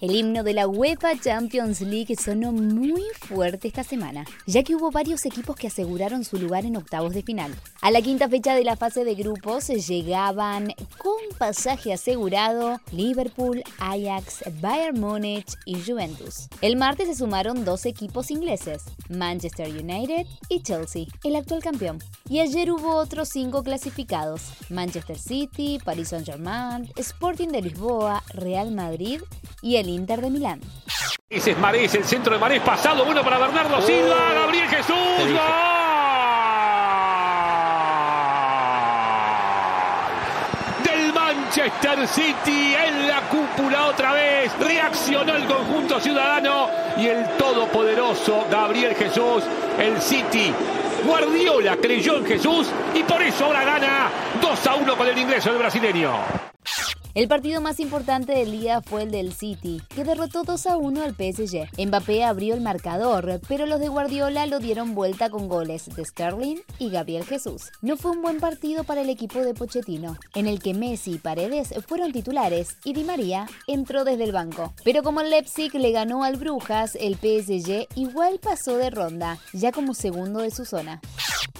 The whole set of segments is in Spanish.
El himno de la UEFA Champions League sonó muy fuerte esta semana, ya que hubo varios equipos que aseguraron su lugar en octavos de final. A la quinta fecha de la fase de grupos llegaban con pasaje asegurado Liverpool, Ajax, Bayern Múnich y Juventus. El martes se sumaron dos equipos ingleses, Manchester United y Chelsea, el actual campeón. Y ayer hubo otros cinco clasificados, Manchester City, Paris Saint-Germain, Sporting de Lisboa, Real Madrid y el Inter de Milán. Ese es Marés, el centro de Marés, pasado bueno para Bernardo Silva, Gabriel Jesús, ¡gol! Del Manchester City en la cúpula otra vez, reaccionó el conjunto ciudadano y el todopoderoso Gabriel Jesús, el City Guardiola creyó en Jesús y por eso ahora gana 2 a 1 con el ingreso del brasileño. El partido más importante del día fue el del City, que derrotó 2 a 1 al PSG. Mbappé abrió el marcador, pero los de Guardiola lo dieron vuelta con goles de Sterling y Gabriel Jesús. No fue un buen partido para el equipo de Pochettino, en el que Messi y Paredes fueron titulares y Di María entró desde el banco. Pero como el Leipzig le ganó al Brujas, el PSG igual pasó de ronda, ya como segundo de su zona.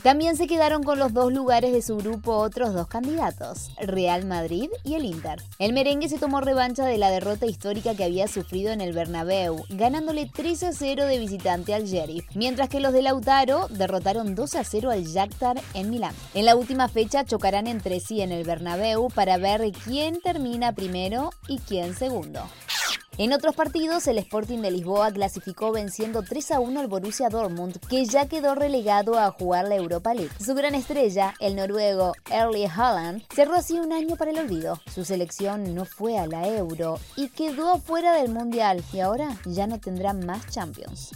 También se quedaron con los dos lugares de su grupo otros dos candidatos, Real Madrid y el Inter. El merengue se tomó revancha de la derrota histórica que había sufrido en el Bernabéu, ganándole 3 a 0 de visitante al Sheriff, mientras que los de Lautaro derrotaron 2 a 0 al Shakhtar en Milán. En la última fecha chocarán entre sí en el Bernabéu para ver quién termina primero y quién segundo. En otros partidos, el Sporting de Lisboa clasificó venciendo 3 a 1 al Borussia Dortmund, que ya quedó relegado a jugar la Europa League. Su gran estrella, el noruego Erling Haaland, cerró así un año para el olvido. Su selección no fue a la Euro y quedó fuera del Mundial y ahora ya no tendrá más Champions.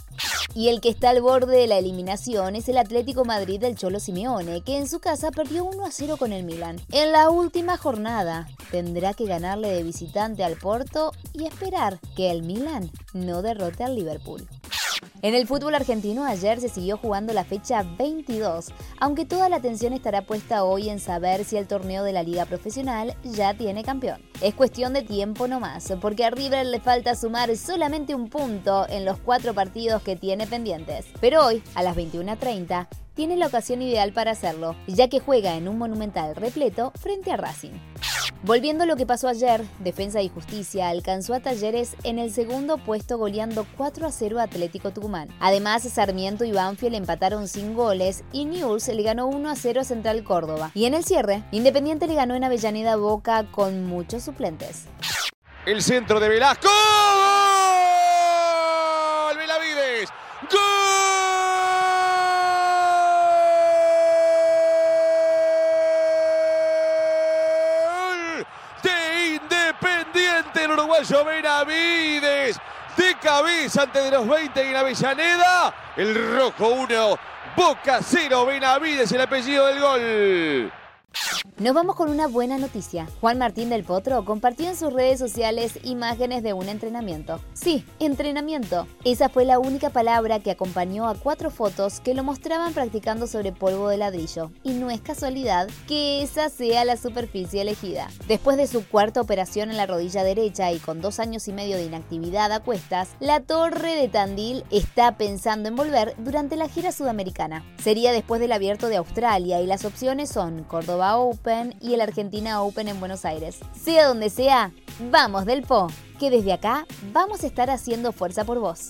Y el que está al borde de la eliminación es el Atlético Madrid del Cholo Simeone, que en su casa perdió 1 a 0 con el Milan. En la última jornada tendrá que ganarle de visitante al Porto y esperar que el Milan no derrote al Liverpool. En el fútbol argentino ayer se siguió jugando la fecha 22, aunque toda la atención estará puesta hoy en saber si el torneo de la liga profesional ya tiene campeón. Es cuestión de tiempo nomás, porque a River le falta sumar solamente un punto en los cuatro partidos que tiene pendientes. Pero hoy, a las 21.30, tiene la ocasión ideal para hacerlo, ya que juega en un monumental repleto frente a Racing. Volviendo a lo que pasó ayer, Defensa y Justicia alcanzó a Talleres en el segundo puesto goleando 4 a 0 a Atlético Tucumán. Además, Sarmiento y Banfield empataron sin goles y News le ganó 1 a 0 a Central Córdoba. Y en el cierre, Independiente le ganó en Avellaneda Boca con muchos suplentes. El centro de Velasco. ¡Gol! Benavides. ¡Gol! De Independiente el Benavides. De cabeza antes de los 20 en Avellaneda. El rojo 1. Boca 0. Benavides el apellido del gol. Nos vamos con una buena noticia. Juan Martín del Potro compartió en sus redes sociales imágenes de un entrenamiento. Sí, entrenamiento. Esa fue la única palabra que acompañó a cuatro fotos que lo mostraban practicando sobre polvo de ladrillo. Y no es casualidad que esa sea la superficie elegida. Después de su cuarta operación en la rodilla derecha y con dos años y medio de inactividad a cuestas, la Torre de Tandil está pensando en volver durante la gira sudamericana. Sería después del abierto de Australia y las opciones son Córdoba Y el Argentina Open en Buenos Aires. Sea donde sea, vamos del Po, que desde acá vamos a estar haciendo fuerza por vos.